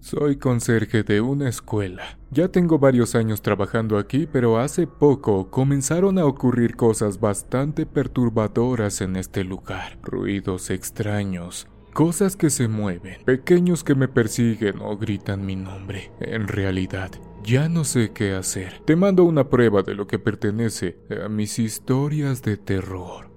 Soy conserje de una escuela. Ya tengo varios años trabajando aquí, pero hace poco comenzaron a ocurrir cosas bastante perturbadoras en este lugar. Ruidos extraños, cosas que se mueven, pequeños que me persiguen o gritan mi nombre. En realidad, ya no sé qué hacer. Te mando una prueba de lo que pertenece a mis historias de terror.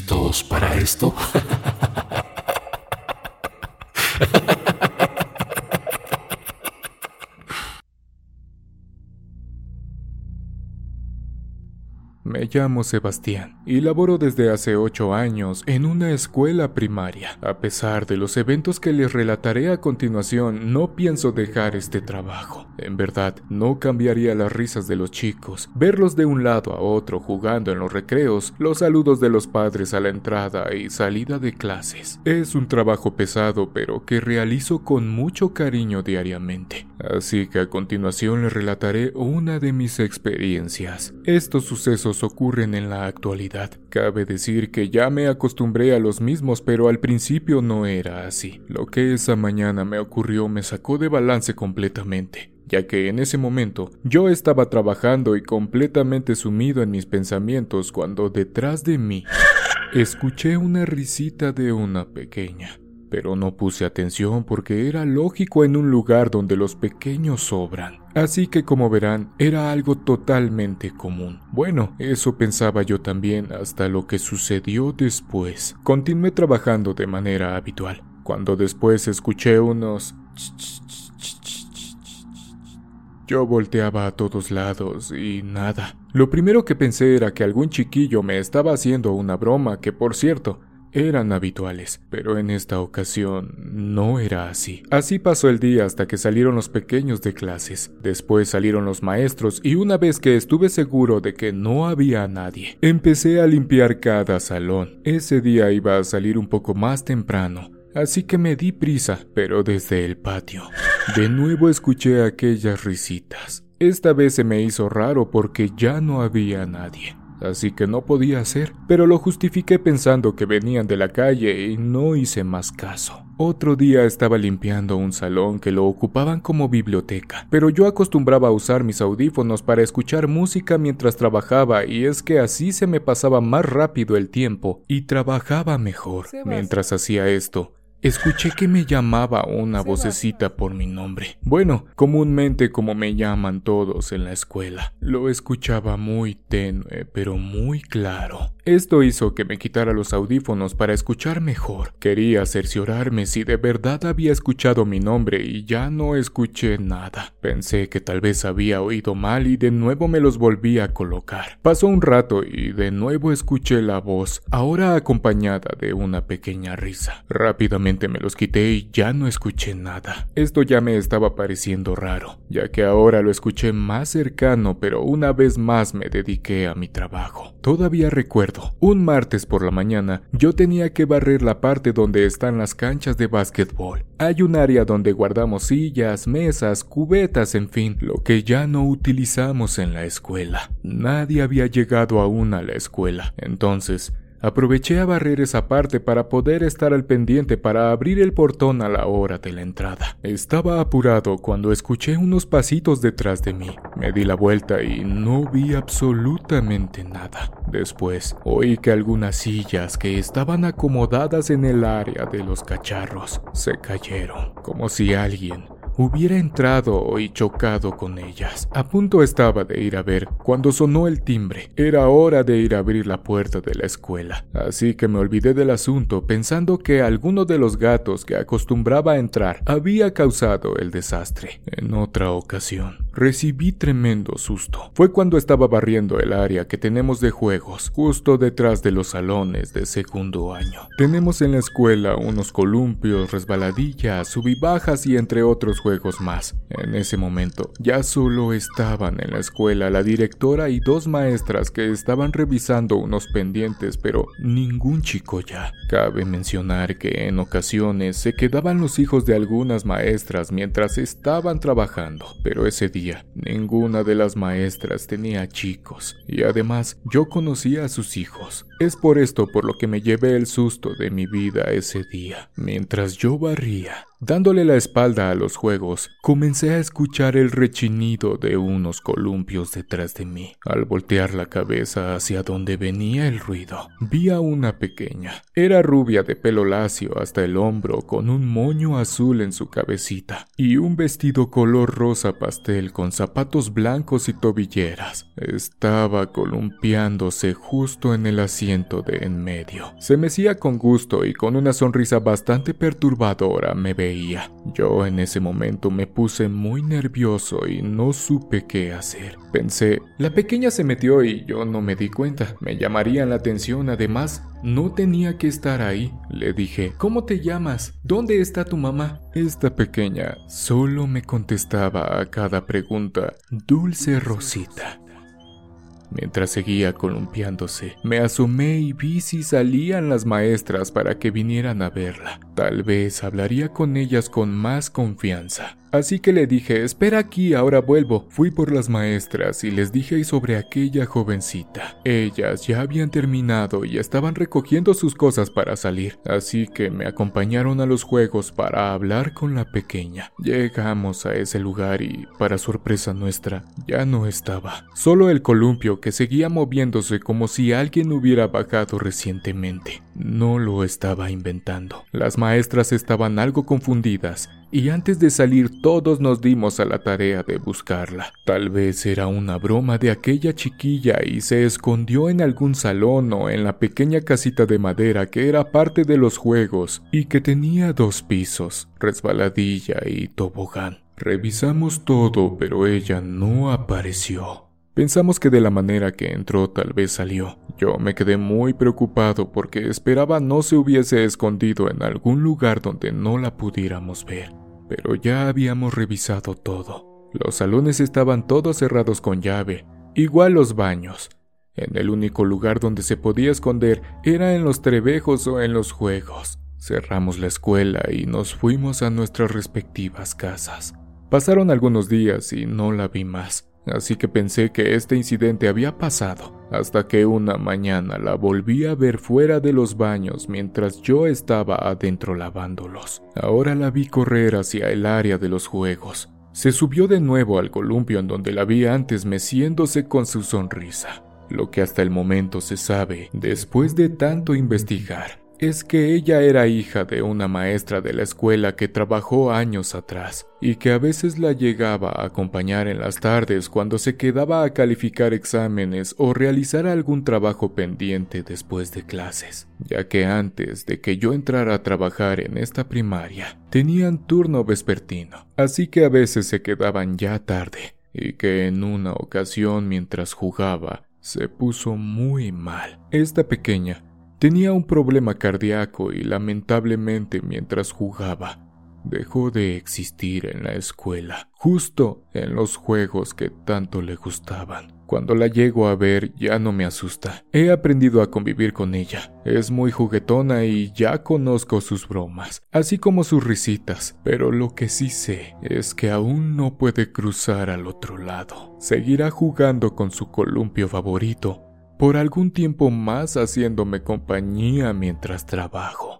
Listos para esto? Me llamo Sebastián y laboro desde hace ocho años en una escuela primaria. A pesar de los eventos que les relataré a continuación, no pienso dejar este trabajo. En verdad, no cambiaría las risas de los chicos, verlos de un lado a otro jugando en los recreos, los saludos de los padres a la entrada y salida de clases. Es un trabajo pesado, pero que realizo con mucho cariño diariamente. Así que a continuación les relataré una de mis experiencias. Estos sucesos ocurren en la actualidad. Cabe decir que ya me acostumbré a los mismos, pero al principio no era así. Lo que esa mañana me ocurrió me sacó de balance completamente ya que en ese momento yo estaba trabajando y completamente sumido en mis pensamientos cuando detrás de mí escuché una risita de una pequeña pero no puse atención porque era lógico en un lugar donde los pequeños sobran. Así que como verán, era algo totalmente común. Bueno, eso pensaba yo también hasta lo que sucedió después. Continué trabajando de manera habitual, cuando después escuché unos... Yo volteaba a todos lados y nada. Lo primero que pensé era que algún chiquillo me estaba haciendo una broma que, por cierto, eran habituales, pero en esta ocasión no era así. Así pasó el día hasta que salieron los pequeños de clases. Después salieron los maestros y una vez que estuve seguro de que no había nadie, empecé a limpiar cada salón. Ese día iba a salir un poco más temprano. Así que me di prisa, pero desde el patio. De nuevo escuché aquellas risitas. Esta vez se me hizo raro porque ya no había nadie así que no podía hacer, pero lo justifiqué pensando que venían de la calle y no hice más caso. Otro día estaba limpiando un salón que lo ocupaban como biblioteca, pero yo acostumbraba a usar mis audífonos para escuchar música mientras trabajaba y es que así se me pasaba más rápido el tiempo y trabajaba mejor. Mientras hacía esto, Escuché que me llamaba una vocecita por mi nombre. Bueno, comúnmente como me llaman todos en la escuela. Lo escuchaba muy tenue, pero muy claro. Esto hizo que me quitara los audífonos para escuchar mejor. Quería cerciorarme si de verdad había escuchado mi nombre y ya no escuché nada. Pensé que tal vez había oído mal y de nuevo me los volví a colocar. Pasó un rato y de nuevo escuché la voz, ahora acompañada de una pequeña risa. Rápidamente me los quité y ya no escuché nada. Esto ya me estaba pareciendo raro, ya que ahora lo escuché más cercano, pero una vez más me dediqué a mi trabajo. Todavía recuerdo, un martes por la mañana yo tenía que barrer la parte donde están las canchas de básquetbol. Hay un área donde guardamos sillas, mesas, cubetas, en fin, lo que ya no utilizamos en la escuela. Nadie había llegado aún a la escuela. Entonces, Aproveché a barrer esa parte para poder estar al pendiente para abrir el portón a la hora de la entrada. Estaba apurado cuando escuché unos pasitos detrás de mí. Me di la vuelta y no vi absolutamente nada. Después oí que algunas sillas que estaban acomodadas en el área de los cacharros se cayeron, como si alguien hubiera entrado y chocado con ellas. A punto estaba de ir a ver cuando sonó el timbre. Era hora de ir a abrir la puerta de la escuela, así que me olvidé del asunto pensando que alguno de los gatos que acostumbraba a entrar había causado el desastre. En otra ocasión, recibí tremendo susto. Fue cuando estaba barriendo el área que tenemos de juegos, justo detrás de los salones de segundo año. Tenemos en la escuela unos columpios, resbaladillas, subibajas y entre otros juegos más. En ese momento ya solo estaban en la escuela la directora y dos maestras que estaban revisando unos pendientes, pero ningún chico ya. Cabe mencionar que en ocasiones se quedaban los hijos de algunas maestras mientras estaban trabajando, pero ese día ninguna de las maestras tenía chicos, y además yo conocía a sus hijos. Es por esto por lo que me llevé el susto de mi vida ese día. Mientras yo barría, dándole la espalda a los juegos, comencé a escuchar el rechinido de unos columpios detrás de mí. Al voltear la cabeza hacia donde venía el ruido, vi a una pequeña. Era rubia de pelo lacio hasta el hombro con un moño azul en su cabecita y un vestido color rosa pastel con zapatos blancos y tobilleras. Estaba columpiándose justo en el asiento de en medio. Se mecía con gusto y con una sonrisa bastante perturbadora me veía. Yo en ese momento me puse muy nervioso y no supe qué hacer. Pensé, la pequeña se metió y yo no me di cuenta. Me llamarían la atención además. No tenía que estar ahí. Le dije, ¿cómo te llamas? ¿Dónde está tu mamá? Esta pequeña solo me contestaba a cada pregunta, Dulce Rosita. Mientras seguía columpiándose, me asomé y vi si salían las maestras para que vinieran a verla. Tal vez hablaría con ellas con más confianza. Así que le dije, espera aquí, ahora vuelvo. Fui por las maestras y les dije sobre aquella jovencita. Ellas ya habían terminado y estaban recogiendo sus cosas para salir, así que me acompañaron a los juegos para hablar con la pequeña. Llegamos a ese lugar y, para sorpresa nuestra, ya no estaba. Solo el columpio que seguía moviéndose como si alguien hubiera bajado recientemente. No lo estaba inventando. Las maestras estaban algo confundidas y antes de salir todos nos dimos a la tarea de buscarla. Tal vez era una broma de aquella chiquilla y se escondió en algún salón o en la pequeña casita de madera que era parte de los juegos y que tenía dos pisos, resbaladilla y tobogán. Revisamos todo, pero ella no apareció. Pensamos que de la manera que entró tal vez salió. Yo me quedé muy preocupado porque esperaba no se hubiese escondido en algún lugar donde no la pudiéramos ver pero ya habíamos revisado todo. Los salones estaban todos cerrados con llave, igual los baños. En el único lugar donde se podía esconder era en los trebejos o en los juegos. Cerramos la escuela y nos fuimos a nuestras respectivas casas. Pasaron algunos días y no la vi más así que pensé que este incidente había pasado, hasta que una mañana la volví a ver fuera de los baños mientras yo estaba adentro lavándolos. Ahora la vi correr hacia el área de los juegos. Se subió de nuevo al columpio en donde la vi antes meciéndose con su sonrisa. Lo que hasta el momento se sabe, después de tanto investigar, es que ella era hija de una maestra de la escuela que trabajó años atrás y que a veces la llegaba a acompañar en las tardes cuando se quedaba a calificar exámenes o realizar algún trabajo pendiente después de clases, ya que antes de que yo entrara a trabajar en esta primaria, tenían turno vespertino, así que a veces se quedaban ya tarde y que en una ocasión mientras jugaba se puso muy mal. Esta pequeña Tenía un problema cardíaco y lamentablemente mientras jugaba, dejó de existir en la escuela, justo en los juegos que tanto le gustaban. Cuando la llego a ver ya no me asusta. He aprendido a convivir con ella. Es muy juguetona y ya conozco sus bromas, así como sus risitas, pero lo que sí sé es que aún no puede cruzar al otro lado. Seguirá jugando con su columpio favorito por algún tiempo más haciéndome compañía mientras trabajo.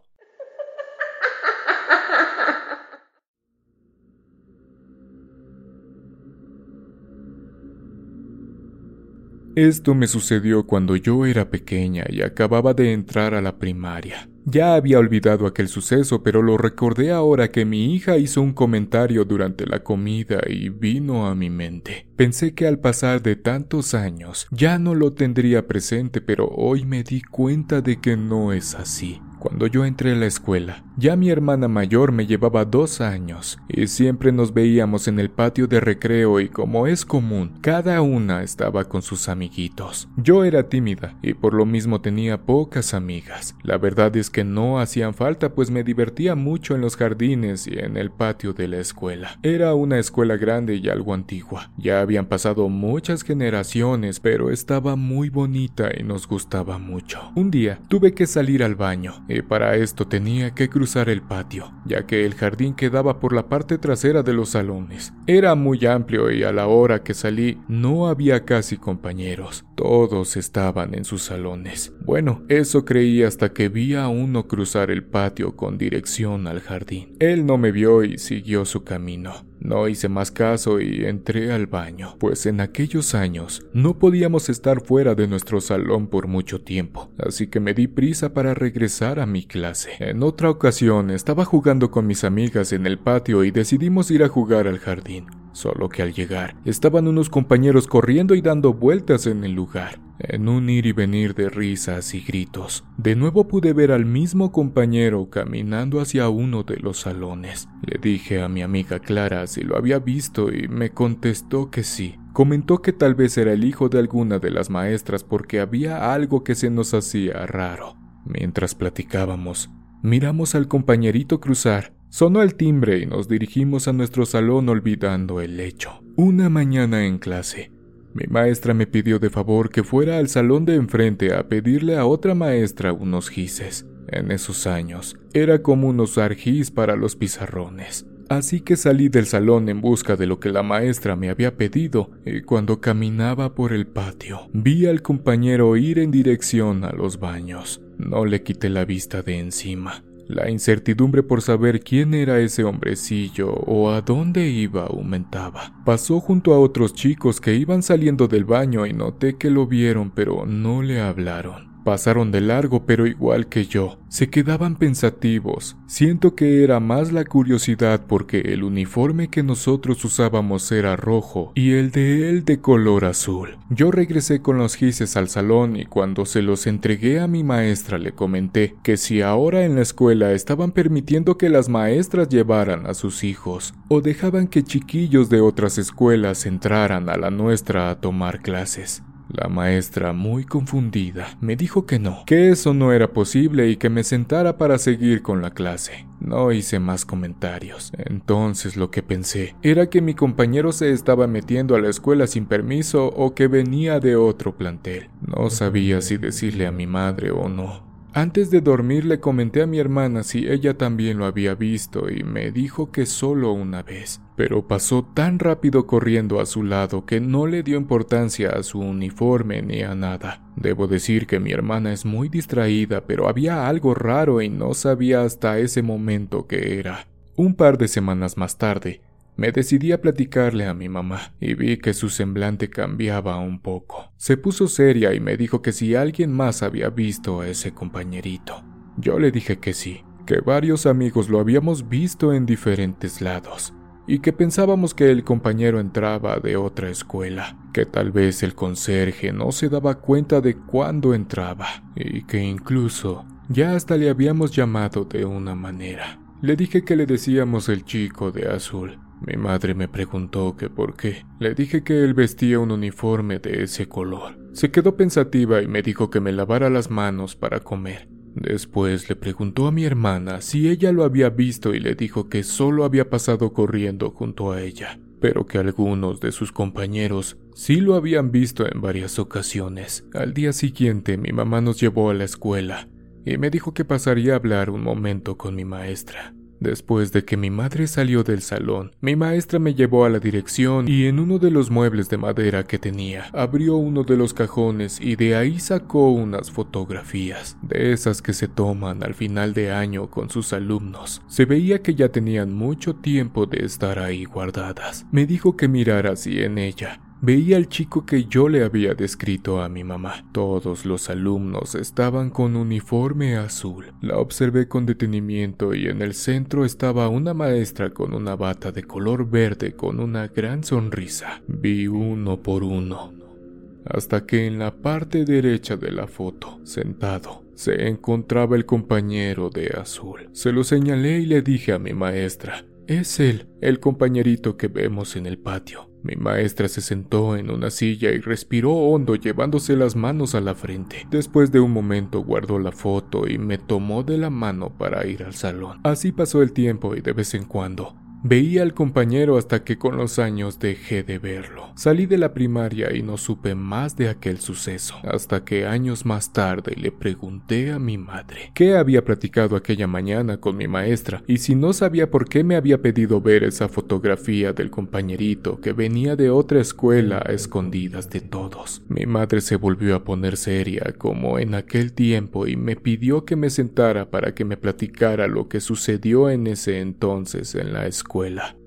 Esto me sucedió cuando yo era pequeña y acababa de entrar a la primaria. Ya había olvidado aquel suceso, pero lo recordé ahora que mi hija hizo un comentario durante la comida y vino a mi mente. Pensé que al pasar de tantos años ya no lo tendría presente, pero hoy me di cuenta de que no es así. Cuando yo entré a la escuela, Ya mi hermana mayor me llevaba dos años y siempre nos veíamos en el patio de recreo y como es común, cada una estaba con sus amiguitos. Yo era tímida y por lo mismo tenía pocas amigas. La verdad es que no hacían falta pues me divertía mucho en los jardines y en el patio de la escuela. Era una escuela grande y algo antigua. Ya habían pasado muchas generaciones pero estaba muy bonita y nos gustaba mucho. Un día tuve que salir al baño y para esto tenía que cruzar el patio, ya que el jardín quedaba por la parte trasera de los salones. Era muy amplio y a la hora que salí no había casi compañeros, todos estaban en sus salones. Bueno, eso creí hasta que vi a uno cruzar el patio con dirección al jardín. Él no me vio y siguió su camino. No hice más caso y entré al baño, pues en aquellos años no podíamos estar fuera de nuestro salón por mucho tiempo, así que me di prisa para regresar a mi clase. En otra ocasión estaba jugando con mis amigas en el patio y decidimos ir a jugar al jardín. Solo que al llegar, estaban unos compañeros corriendo y dando vueltas en el lugar, en un ir y venir de risas y gritos. De nuevo pude ver al mismo compañero caminando hacia uno de los salones. Le dije a mi amiga Clara si lo había visto y me contestó que sí. Comentó que tal vez era el hijo de alguna de las maestras porque había algo que se nos hacía raro. Mientras platicábamos, miramos al compañerito cruzar Sonó el timbre y nos dirigimos a nuestro salón olvidando el hecho. Una mañana en clase, mi maestra me pidió de favor que fuera al salón de enfrente a pedirle a otra maestra unos gises. En esos años, era común usar gis para los pizarrones. Así que salí del salón en busca de lo que la maestra me había pedido y cuando caminaba por el patio vi al compañero ir en dirección a los baños. No le quité la vista de encima. La incertidumbre por saber quién era ese hombrecillo o a dónde iba aumentaba. Pasó junto a otros chicos que iban saliendo del baño y noté que lo vieron pero no le hablaron. Pasaron de largo, pero igual que yo, se quedaban pensativos. Siento que era más la curiosidad porque el uniforme que nosotros usábamos era rojo y el de él de color azul. Yo regresé con los gises al salón y cuando se los entregué a mi maestra le comenté que si ahora en la escuela estaban permitiendo que las maestras llevaran a sus hijos o dejaban que chiquillos de otras escuelas entraran a la nuestra a tomar clases. La maestra, muy confundida, me dijo que no, que eso no era posible y que me sentara para seguir con la clase. No hice más comentarios. Entonces lo que pensé era que mi compañero se estaba metiendo a la escuela sin permiso o que venía de otro plantel. No sabía si decirle a mi madre o no. Antes de dormir le comenté a mi hermana si ella también lo había visto y me dijo que solo una vez, pero pasó tan rápido corriendo a su lado que no le dio importancia a su uniforme ni a nada. Debo decir que mi hermana es muy distraída, pero había algo raro y no sabía hasta ese momento qué era. Un par de semanas más tarde, me decidí a platicarle a mi mamá y vi que su semblante cambiaba un poco. Se puso seria y me dijo que si alguien más había visto a ese compañerito. Yo le dije que sí, que varios amigos lo habíamos visto en diferentes lados y que pensábamos que el compañero entraba de otra escuela, que tal vez el conserje no se daba cuenta de cuándo entraba y que incluso ya hasta le habíamos llamado de una manera. Le dije que le decíamos el chico de azul mi madre me preguntó que por qué. Le dije que él vestía un uniforme de ese color. Se quedó pensativa y me dijo que me lavara las manos para comer. Después le preguntó a mi hermana si ella lo había visto y le dijo que solo había pasado corriendo junto a ella, pero que algunos de sus compañeros sí lo habían visto en varias ocasiones. Al día siguiente mi mamá nos llevó a la escuela y me dijo que pasaría a hablar un momento con mi maestra. Después de que mi madre salió del salón, mi maestra me llevó a la dirección y en uno de los muebles de madera que tenía, abrió uno de los cajones y de ahí sacó unas fotografías, de esas que se toman al final de año con sus alumnos. Se veía que ya tenían mucho tiempo de estar ahí guardadas. Me dijo que mirara así en ella, Veía al chico que yo le había descrito a mi mamá. Todos los alumnos estaban con uniforme azul. La observé con detenimiento y en el centro estaba una maestra con una bata de color verde con una gran sonrisa. Vi uno por uno hasta que en la parte derecha de la foto, sentado, se encontraba el compañero de azul. Se lo señalé y le dije a mi maestra, es él, el compañerito que vemos en el patio. Mi maestra se sentó en una silla y respiró hondo llevándose las manos a la frente. Después de un momento guardó la foto y me tomó de la mano para ir al salón. Así pasó el tiempo y de vez en cuando Veía al compañero hasta que con los años dejé de verlo. Salí de la primaria y no supe más de aquel suceso, hasta que años más tarde le pregunté a mi madre qué había platicado aquella mañana con mi maestra y si no sabía por qué me había pedido ver esa fotografía del compañerito que venía de otra escuela a escondidas de todos. Mi madre se volvió a poner seria como en aquel tiempo y me pidió que me sentara para que me platicara lo que sucedió en ese entonces en la escuela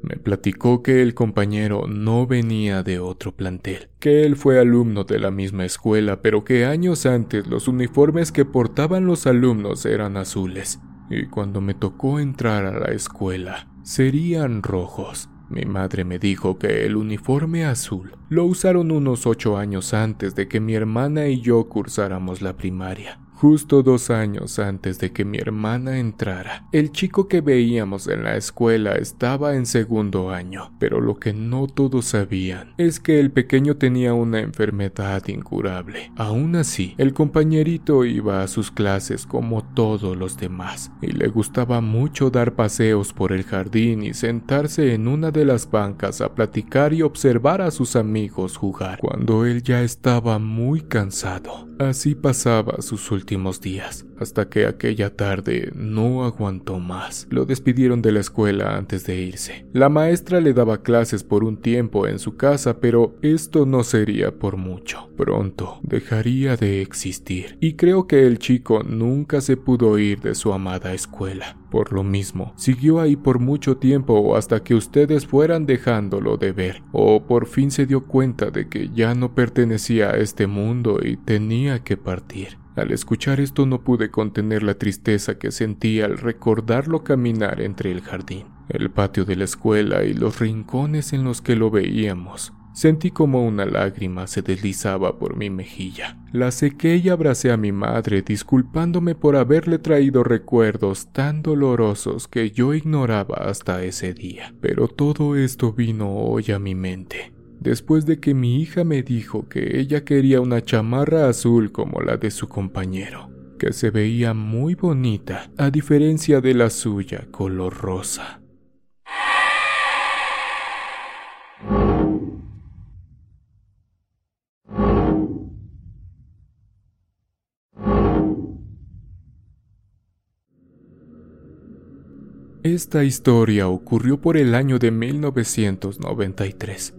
me platicó que el compañero no venía de otro plantel, que él fue alumno de la misma escuela, pero que años antes los uniformes que portaban los alumnos eran azules, y cuando me tocó entrar a la escuela, serían rojos. Mi madre me dijo que el uniforme azul lo usaron unos ocho años antes de que mi hermana y yo cursáramos la primaria. Justo dos años antes de que mi hermana entrara, el chico que veíamos en la escuela estaba en segundo año, pero lo que no todos sabían es que el pequeño tenía una enfermedad incurable. Aún así, el compañerito iba a sus clases como todos los demás, y le gustaba mucho dar paseos por el jardín y sentarse en una de las bancas a platicar y observar a sus amigos jugar, cuando él ya estaba muy cansado. Así pasaba sus últimos días, hasta que aquella tarde no aguantó más. Lo despidieron de la escuela antes de irse. La maestra le daba clases por un tiempo en su casa, pero esto no sería por mucho. Pronto dejaría de existir, y creo que el chico nunca se pudo ir de su amada escuela. Por lo mismo, siguió ahí por mucho tiempo hasta que ustedes fueran dejándolo de ver, o por fin se dio cuenta de que ya no pertenecía a este mundo y tenía que partir. Al escuchar esto no pude contener la tristeza que sentía al recordarlo caminar entre el jardín, el patio de la escuela y los rincones en los que lo veíamos. Sentí como una lágrima se deslizaba por mi mejilla. La sequé y abracé a mi madre, disculpándome por haberle traído recuerdos tan dolorosos que yo ignoraba hasta ese día. Pero todo esto vino hoy a mi mente, después de que mi hija me dijo que ella quería una chamarra azul como la de su compañero, que se veía muy bonita, a diferencia de la suya color rosa. Esta historia ocurrió por el año de 1993,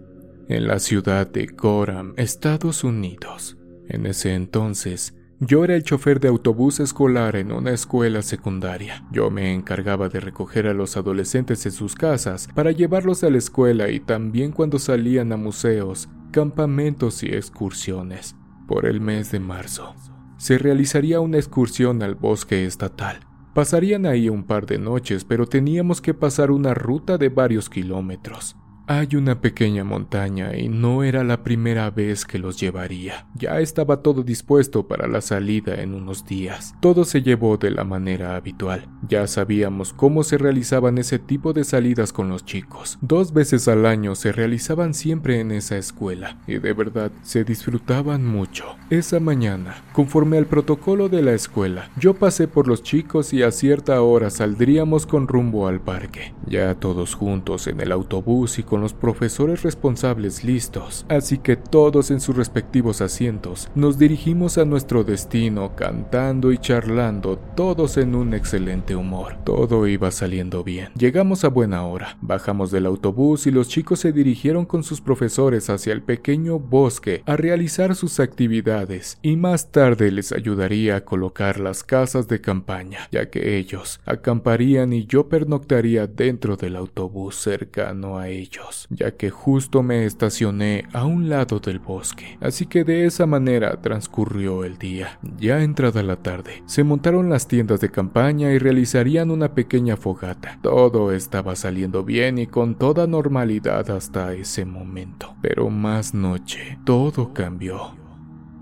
en la ciudad de Gorham, Estados Unidos. En ese entonces, yo era el chofer de autobús escolar en una escuela secundaria. Yo me encargaba de recoger a los adolescentes en sus casas para llevarlos a la escuela y también cuando salían a museos, campamentos y excursiones. Por el mes de marzo, se realizaría una excursión al bosque estatal Pasarían ahí un par de noches, pero teníamos que pasar una ruta de varios kilómetros. Hay una pequeña montaña y no era la primera vez que los llevaría. Ya estaba todo dispuesto para la salida en unos días. Todo se llevó de la manera habitual. Ya sabíamos cómo se realizaban ese tipo de salidas con los chicos. Dos veces al año se realizaban siempre en esa escuela y de verdad se disfrutaban mucho. Esa mañana, conforme al protocolo de la escuela, yo pasé por los chicos y a cierta hora saldríamos con rumbo al parque. Ya todos juntos en el autobús y con los profesores responsables listos, así que todos en sus respectivos asientos nos dirigimos a nuestro destino cantando y charlando, todos en un excelente humor. Todo iba saliendo bien. Llegamos a buena hora, bajamos del autobús y los chicos se dirigieron con sus profesores hacia el pequeño bosque a realizar sus actividades y más tarde les ayudaría a colocar las casas de campaña, ya que ellos acamparían y yo pernoctaría dentro del autobús cercano a ellos ya que justo me estacioné a un lado del bosque. Así que de esa manera transcurrió el día. Ya entrada la tarde, se montaron las tiendas de campaña y realizarían una pequeña fogata. Todo estaba saliendo bien y con toda normalidad hasta ese momento. Pero más noche, todo cambió.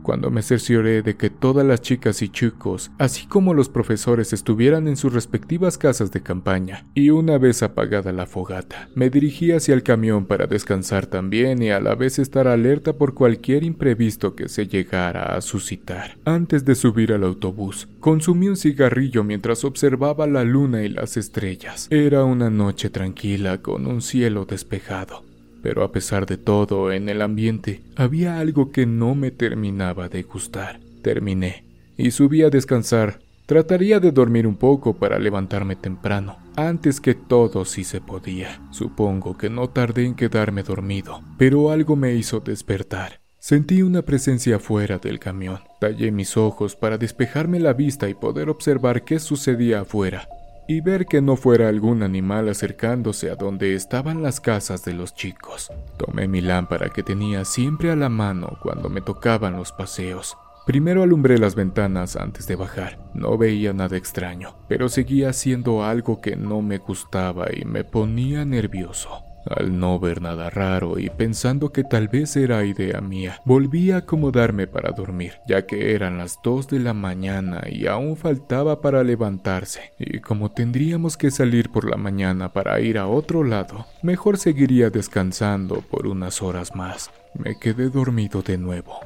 Cuando me cercioré de que todas las chicas y chicos, así como los profesores, estuvieran en sus respectivas casas de campaña, y una vez apagada la fogata, me dirigí hacia el camión para descansar también y a la vez estar alerta por cualquier imprevisto que se llegara a suscitar. Antes de subir al autobús, consumí un cigarrillo mientras observaba la luna y las estrellas. Era una noche tranquila con un cielo despejado pero a pesar de todo, en el ambiente había algo que no me terminaba de gustar. Terminé y subí a descansar. Trataría de dormir un poco para levantarme temprano, antes que todo si se podía. Supongo que no tardé en quedarme dormido, pero algo me hizo despertar. Sentí una presencia fuera del camión. Tallé mis ojos para despejarme la vista y poder observar qué sucedía afuera y ver que no fuera algún animal acercándose a donde estaban las casas de los chicos. Tomé mi lámpara que tenía siempre a la mano cuando me tocaban los paseos. Primero alumbré las ventanas antes de bajar. No veía nada extraño, pero seguía haciendo algo que no me gustaba y me ponía nervioso. Al no ver nada raro y pensando que tal vez era idea mía, volví a acomodarme para dormir, ya que eran las 2 de la mañana y aún faltaba para levantarse, y como tendríamos que salir por la mañana para ir a otro lado, mejor seguiría descansando por unas horas más. Me quedé dormido de nuevo.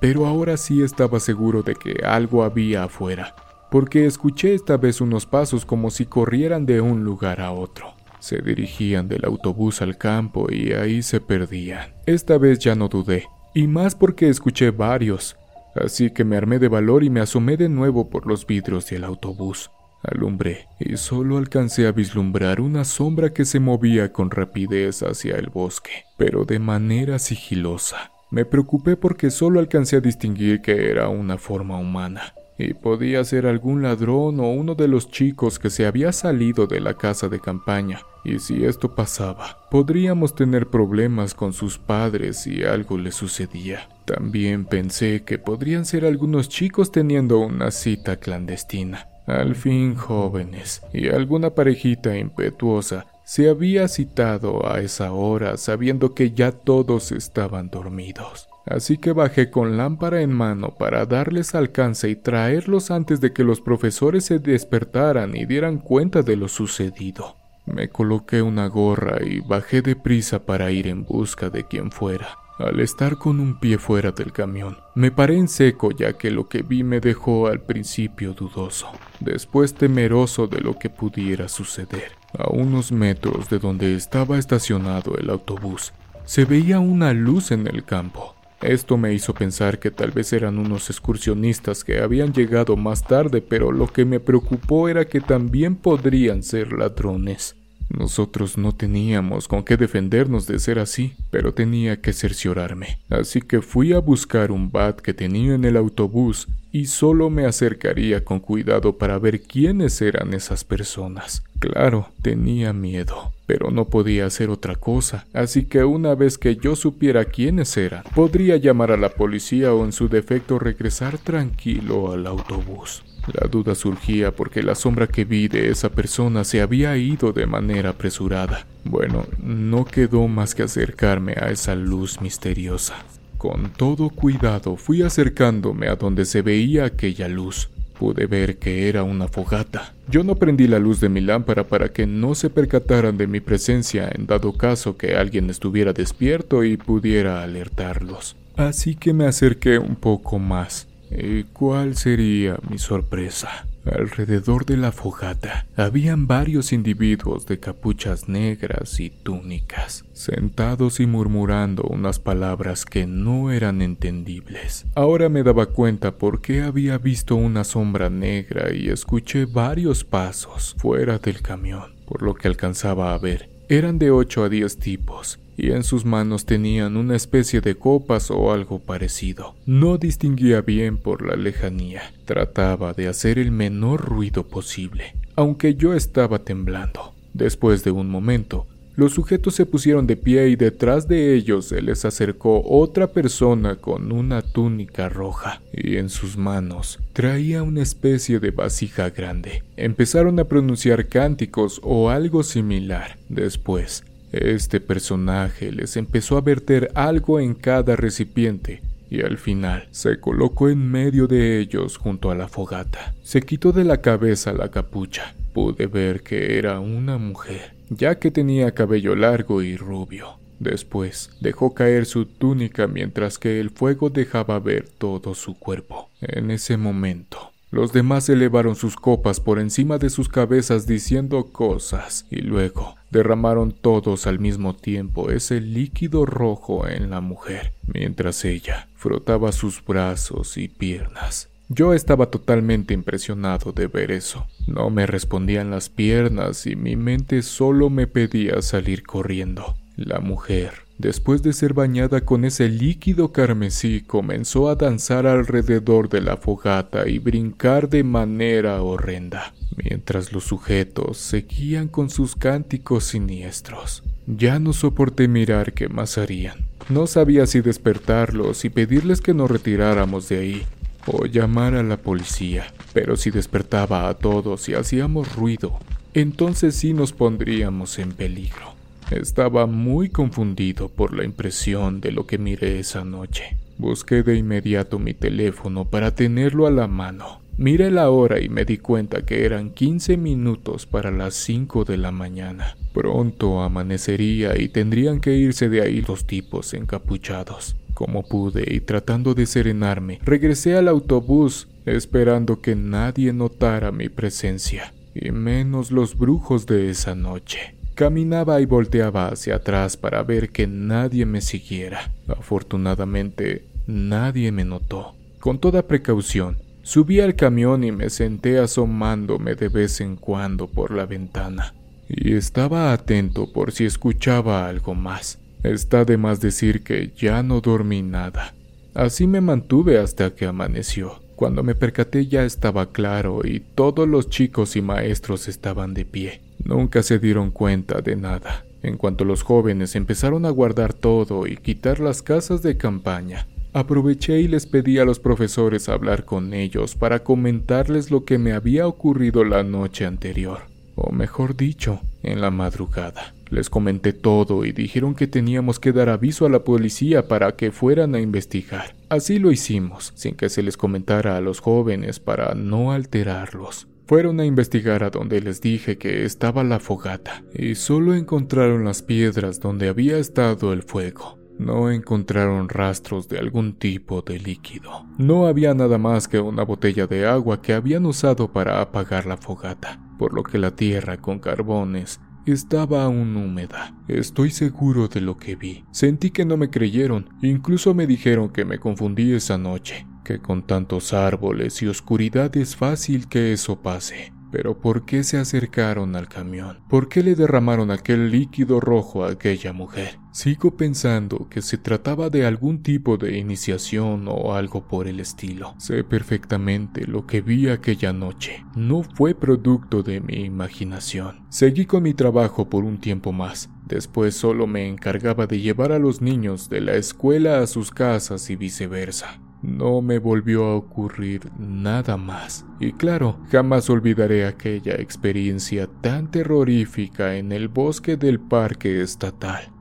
Pero ahora sí estaba seguro de que algo había afuera, porque escuché esta vez unos pasos como si corrieran de un lugar a otro. Se dirigían del autobús al campo y ahí se perdían. Esta vez ya no dudé, y más porque escuché varios, así que me armé de valor y me asomé de nuevo por los vidrios del autobús. Alumbré y solo alcancé a vislumbrar una sombra que se movía con rapidez hacia el bosque, pero de manera sigilosa. Me preocupé porque solo alcancé a distinguir que era una forma humana y podía ser algún ladrón o uno de los chicos que se había salido de la casa de campaña. Y si esto pasaba, podríamos tener problemas con sus padres si algo les sucedía. También pensé que podrían ser algunos chicos teniendo una cita clandestina. Al fin jóvenes, y alguna parejita impetuosa se había citado a esa hora sabiendo que ya todos estaban dormidos así que bajé con lámpara en mano para darles alcance y traerlos antes de que los profesores se despertaran y dieran cuenta de lo sucedido. Me coloqué una gorra y bajé deprisa para ir en busca de quien fuera. Al estar con un pie fuera del camión, me paré en seco ya que lo que vi me dejó al principio dudoso, después temeroso de lo que pudiera suceder. A unos metros de donde estaba estacionado el autobús, se veía una luz en el campo. Esto me hizo pensar que tal vez eran unos excursionistas que habían llegado más tarde, pero lo que me preocupó era que también podrían ser ladrones. Nosotros no teníamos con qué defendernos de ser así, pero tenía que cerciorarme. Así que fui a buscar un bat que tenía en el autobús y solo me acercaría con cuidado para ver quiénes eran esas personas. Claro, tenía miedo, pero no podía hacer otra cosa, así que una vez que yo supiera quiénes eran, podría llamar a la policía o en su defecto regresar tranquilo al autobús. La duda surgía porque la sombra que vi de esa persona se había ido de manera apresurada. Bueno, no quedó más que acercarme a esa luz misteriosa. Con todo cuidado fui acercándome a donde se veía aquella luz. Pude ver que era una fogata. Yo no prendí la luz de mi lámpara para que no se percataran de mi presencia en dado caso que alguien estuviera despierto y pudiera alertarlos. Así que me acerqué un poco más. ¿Y cuál sería mi sorpresa? Alrededor de la fogata habían varios individuos de capuchas negras y túnicas, sentados y murmurando unas palabras que no eran entendibles. Ahora me daba cuenta por qué había visto una sombra negra y escuché varios pasos fuera del camión, por lo que alcanzaba a ver. Eran de 8 a 10 tipos, y en sus manos tenían una especie de copas o algo parecido. No distinguía bien por la lejanía. Trataba de hacer el menor ruido posible, aunque yo estaba temblando. Después de un momento, los sujetos se pusieron de pie y detrás de ellos se les acercó otra persona con una túnica roja y en sus manos traía una especie de vasija grande. Empezaron a pronunciar cánticos o algo similar. Después este personaje les empezó a verter algo en cada recipiente y al final se colocó en medio de ellos junto a la fogata. Se quitó de la cabeza la capucha. Pude ver que era una mujer, ya que tenía cabello largo y rubio. Después dejó caer su túnica mientras que el fuego dejaba ver todo su cuerpo. En ese momento los demás elevaron sus copas por encima de sus cabezas diciendo cosas y luego derramaron todos al mismo tiempo ese líquido rojo en la mujer, mientras ella frotaba sus brazos y piernas. Yo estaba totalmente impresionado de ver eso. No me respondían las piernas y mi mente solo me pedía salir corriendo. La mujer Después de ser bañada con ese líquido carmesí, comenzó a danzar alrededor de la fogata y brincar de manera horrenda, mientras los sujetos seguían con sus cánticos siniestros. Ya no soporté mirar qué más harían. No sabía si despertarlos y pedirles que nos retiráramos de ahí, o llamar a la policía, pero si despertaba a todos y hacíamos ruido, entonces sí nos pondríamos en peligro. Estaba muy confundido por la impresión de lo que miré esa noche. Busqué de inmediato mi teléfono para tenerlo a la mano. Miré la hora y me di cuenta que eran 15 minutos para las 5 de la mañana. Pronto amanecería y tendrían que irse de ahí los tipos encapuchados. Como pude y tratando de serenarme, regresé al autobús esperando que nadie notara mi presencia, y menos los brujos de esa noche. Caminaba y volteaba hacia atrás para ver que nadie me siguiera. Afortunadamente, nadie me notó. Con toda precaución, subí al camión y me senté asomándome de vez en cuando por la ventana. Y estaba atento por si escuchaba algo más. Está de más decir que ya no dormí nada. Así me mantuve hasta que amaneció. Cuando me percaté ya estaba claro y todos los chicos y maestros estaban de pie. Nunca se dieron cuenta de nada. En cuanto los jóvenes empezaron a guardar todo y quitar las casas de campaña, aproveché y les pedí a los profesores hablar con ellos para comentarles lo que me había ocurrido la noche anterior, o mejor dicho, en la madrugada. Les comenté todo y dijeron que teníamos que dar aviso a la policía para que fueran a investigar. Así lo hicimos, sin que se les comentara a los jóvenes para no alterarlos. Fueron a investigar a donde les dije que estaba la fogata y solo encontraron las piedras donde había estado el fuego. No encontraron rastros de algún tipo de líquido. No había nada más que una botella de agua que habían usado para apagar la fogata, por lo que la tierra con carbones estaba aún húmeda. Estoy seguro de lo que vi. Sentí que no me creyeron, incluso me dijeron que me confundí esa noche, que con tantos árboles y oscuridad es fácil que eso pase. Pero ¿por qué se acercaron al camión? ¿Por qué le derramaron aquel líquido rojo a aquella mujer? Sigo pensando que se trataba de algún tipo de iniciación o algo por el estilo. Sé perfectamente lo que vi aquella noche. No fue producto de mi imaginación. Seguí con mi trabajo por un tiempo más. Después solo me encargaba de llevar a los niños de la escuela a sus casas y viceversa. No me volvió a ocurrir nada más. Y claro, jamás olvidaré aquella experiencia tan terrorífica en el bosque del parque estatal.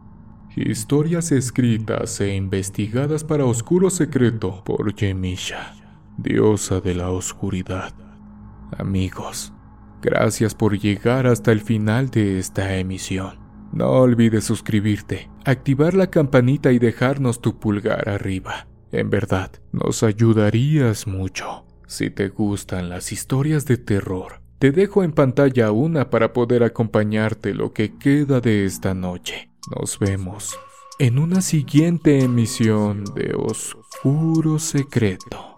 Historias escritas e investigadas para Oscuro Secreto por Yemisha, diosa de la oscuridad. Amigos, gracias por llegar hasta el final de esta emisión. No olvides suscribirte, activar la campanita y dejarnos tu pulgar arriba. En verdad, nos ayudarías mucho. Si te gustan las historias de terror, te dejo en pantalla una para poder acompañarte lo que queda de esta noche. Nos vemos en una siguiente emisión de Oscuro Secreto.